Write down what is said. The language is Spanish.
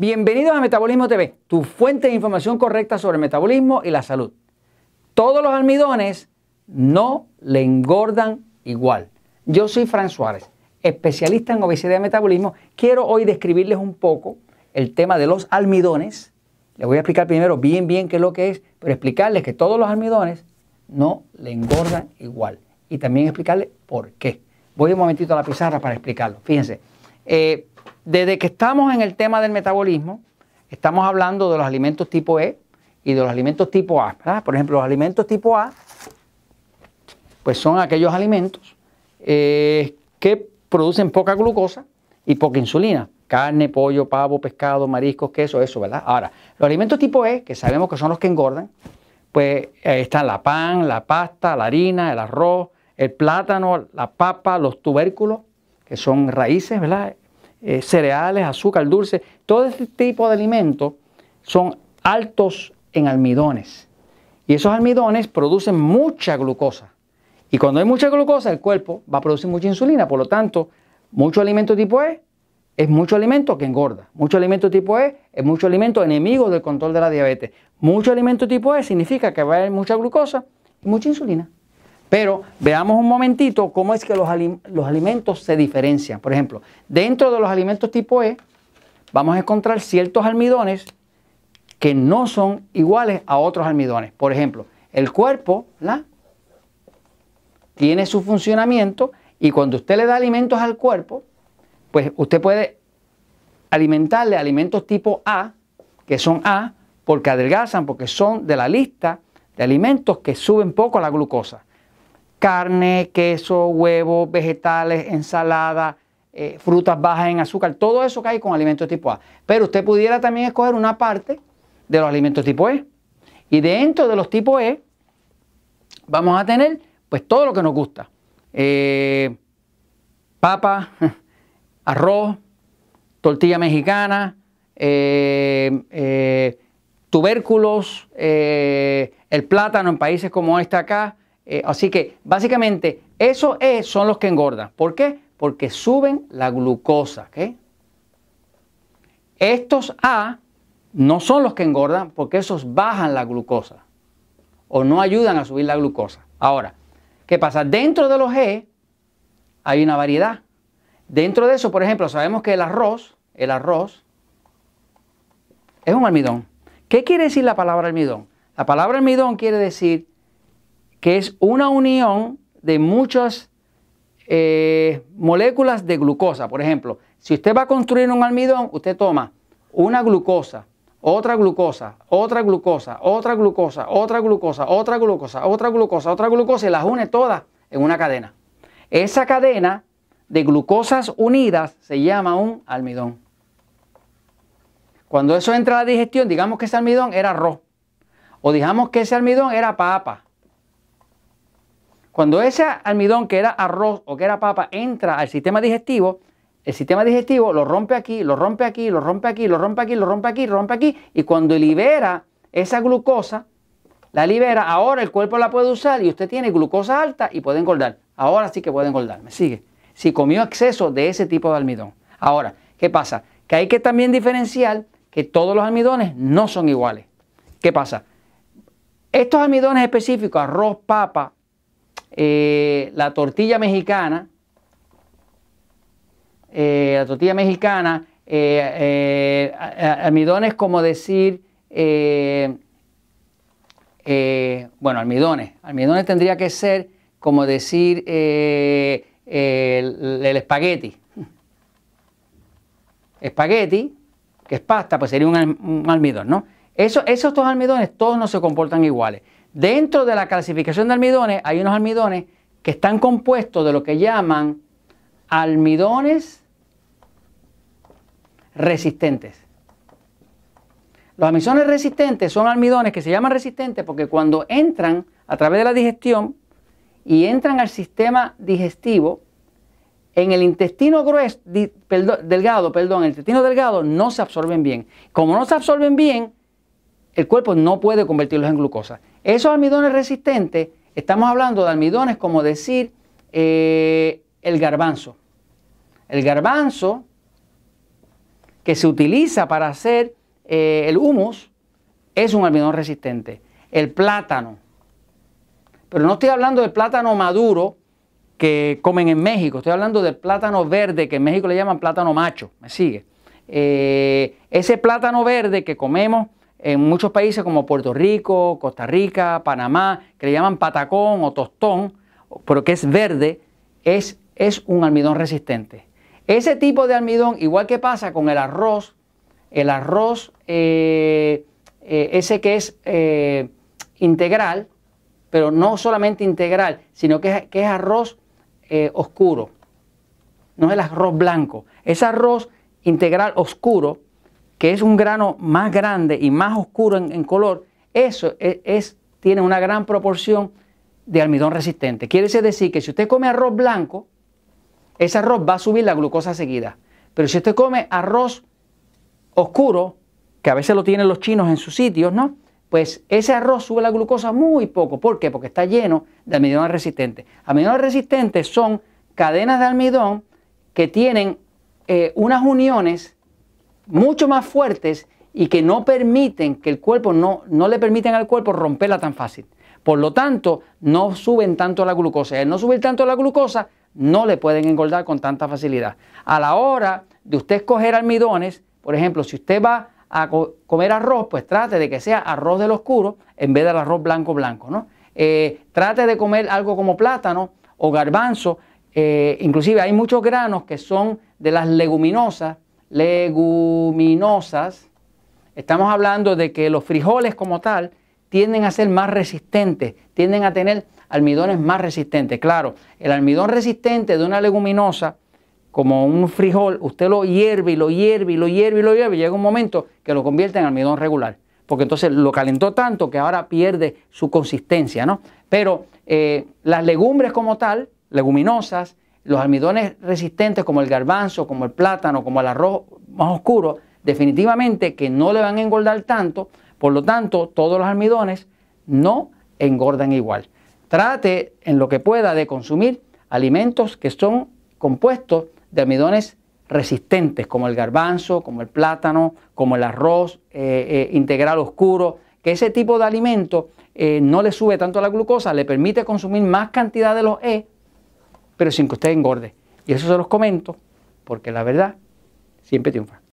Bienvenidos a Metabolismo TV, tu fuente de información correcta sobre el metabolismo y la salud. Todos los almidones no le engordan igual. Yo soy Fran Suárez, especialista en obesidad y metabolismo. Quiero hoy describirles un poco el tema de los almidones. Les voy a explicar primero bien bien qué es lo que es, pero explicarles que todos los almidones no le engordan igual. Y también explicarles por qué. Voy un momentito a la pizarra para explicarlo. Fíjense. Eh, desde que estamos en el tema del metabolismo, estamos hablando de los alimentos tipo E y de los alimentos tipo A. Por ejemplo, los alimentos tipo A, pues son aquellos alimentos eh, que producen poca glucosa y poca insulina. Carne, pollo, pavo, pescado, mariscos, queso, eso, ¿verdad? Ahora, los alimentos tipo E, que sabemos que son los que engordan, pues están la pan, la pasta, la harina, el arroz, el plátano, la papa, los tubérculos, que son raíces, ¿verdad? Eh, cereales, azúcar dulce, todo este tipo de alimentos son altos en almidones. Y esos almidones producen mucha glucosa. Y cuando hay mucha glucosa, el cuerpo va a producir mucha insulina. Por lo tanto, mucho alimento tipo E es mucho alimento que engorda. Mucho alimento tipo E es mucho alimento enemigo del control de la diabetes. Mucho alimento tipo E significa que va a haber mucha glucosa y mucha insulina. Pero veamos un momentito cómo es que los, alimentos se diferencian. Por ejemplo, dentro de los alimentos tipo E vamos a encontrar ciertos almidones que no son iguales a otros almidones. Por ejemplo, el cuerpo ¿la? tiene su funcionamiento y cuando usted le da alimentos al cuerpo, pues usted puede alimentarle alimentos tipo A, que son A, porque adelgazan, porque son de la lista de alimentos que suben poco la glucosa carne, queso, huevos, vegetales, ensalada, eh, frutas bajas en azúcar, todo eso cae con alimentos tipo A. Pero usted pudiera también escoger una parte de los alimentos tipo E. Y dentro de los tipo E vamos a tener pues todo lo que nos gusta. Eh, papa, arroz, tortilla mexicana, eh, tubérculos, el plátano en países como este acá, eh, así que básicamente esos E son los que engordan. ¿Por qué? Porque suben la glucosa. Estos A no son los que engordan porque esos bajan la glucosa o no ayudan a subir la glucosa. Ahora, ¿qué pasa? Dentro de los E hay una variedad. Dentro de eso, por ejemplo, sabemos que el arroz, el arroz es un almidón. ¿Qué quiere decir la palabra almidón? La palabra almidón quiere decir que es una unión de muchas eh, moléculas de glucosa. Por ejemplo, si usted va a construir un almidón, usted toma una glucosa, otra glucosa, otra glucosa, otra glucosa, otra glucosa, otra glucosa, otra glucosa, otra glucosa y las une todas en una cadena. Esa cadena de glucosas unidas se llama un almidón. Cuando eso entra a la digestión, digamos que ese almidón era arroz, o digamos que ese almidón era papa, cuando ese almidón que era arroz o que era papa entra al sistema digestivo, el sistema digestivo lo rompe aquí, lo rompe aquí, lo rompe aquí, lo rompe aquí, lo rompe aquí, lo rompe aquí, y cuando libera esa glucosa, la libera, ahora el cuerpo la puede usar y usted tiene glucosa alta y puede engordar. Ahora sí que puede engordar, ¿me sigue? Si comió exceso de ese tipo de almidón. Ahora, ¿qué pasa? Que hay que también diferenciar que todos los almidones no son iguales. ¿Qué pasa? Estos almidones específicos, arroz, papa, eh, la tortilla mexicana, eh, la tortilla mexicana, eh, almidones como decir, bueno, almidones, almidones tendría que ser como decir el, espagueti. Espagueti, que es pasta, pues sería un, almidón, ¿no? Eso, esos dos almidones todos no se comportan iguales. Dentro de la clasificación de almidones hay unos almidones que están compuestos de lo que llaman almidones resistentes. Los almidones resistentes son almidones que se llaman resistentes porque cuando entran a través de la digestión y entran al sistema digestivo, en el intestino grueso, delgado, perdón, el intestino delgado no se absorben bien. Como no se absorben bien, el cuerpo no puede convertirlos en glucosa. Esos almidones resistentes, estamos hablando de almidones como decir eh, el garbanzo. El garbanzo, que se utiliza para hacer eh, el humus es un almidón resistente. El plátano. Pero no estoy hablando del plátano maduro que comen en México, estoy hablando del plátano verde que en México le llaman plátano macho. ¿Me sigue? Eh, ese plátano verde que comemos en muchos países como Puerto Rico, Costa Rica, Panamá, que le llaman patacón o tostón, pero que es verde, es, es un almidón resistente. Ese tipo de almidón, igual que pasa con el arroz, el arroz eh, eh, ese que es eh, integral, pero no solamente integral, sino que es, arroz oscuro, no es el arroz blanco. Ese arroz integral oscuro, que es un grano más grande y más oscuro en, color, eso es, tiene una gran proporción de almidón resistente. Quiere decir que si usted come arroz blanco, ese arroz va a subir la glucosa seguida. Pero si usted come arroz oscuro, que a veces lo tienen los chinos en sus sitios, ¿no? Pues ese arroz sube la glucosa muy poco. ¿Por qué? Porque está lleno de almidones resistentes. Almidones resistentes son cadenas de almidón que tienen eh, unas uniones mucho más fuertes y que no permiten que el cuerpo, no, no le permiten al cuerpo romperla tan fácil. Por lo tanto, no suben tanto la glucosa. Y al no subir tanto la glucosa, no le pueden engordar con tanta facilidad. A la hora de usted escoger almidones, por ejemplo, si usted va a comer arroz, pues trate de que sea arroz del oscuro en vez del arroz blanco blanco, ¿no? Eh, trate de comer algo como plátano o garbanzo, eh, inclusive hay muchos granos que son de las leguminosas, leguminosas, estamos hablando de que los frijoles como tal tienden a ser más resistentes, tienden a tener almidones más resistentes. Claro, el almidón resistente de una leguminosa, como un frijol, usted lo hierve y lo hierve y lo hierve y lo hierve, y llega un momento que lo convierte en almidón regular, porque entonces lo calentó tanto que ahora pierde su consistencia, ¿no? Pero eh, las legumbres como tal, leguminosas, los almidones resistentes como el garbanzo, como el plátano, como el arroz más oscuro, definitivamente que no le van a engordar tanto, por lo tanto, todos los almidones no engordan igual. Trate en lo que pueda de consumir alimentos que son compuestos de almidones resistentes, como el garbanzo, como el plátano, como el arroz eh, eh, integral oscuro, que ese tipo de alimento eh, no le sube tanto la glucosa, le permite consumir más cantidad de los E, pero sin que usted engorde. Y eso se los comento porque la verdad siempre triunfa.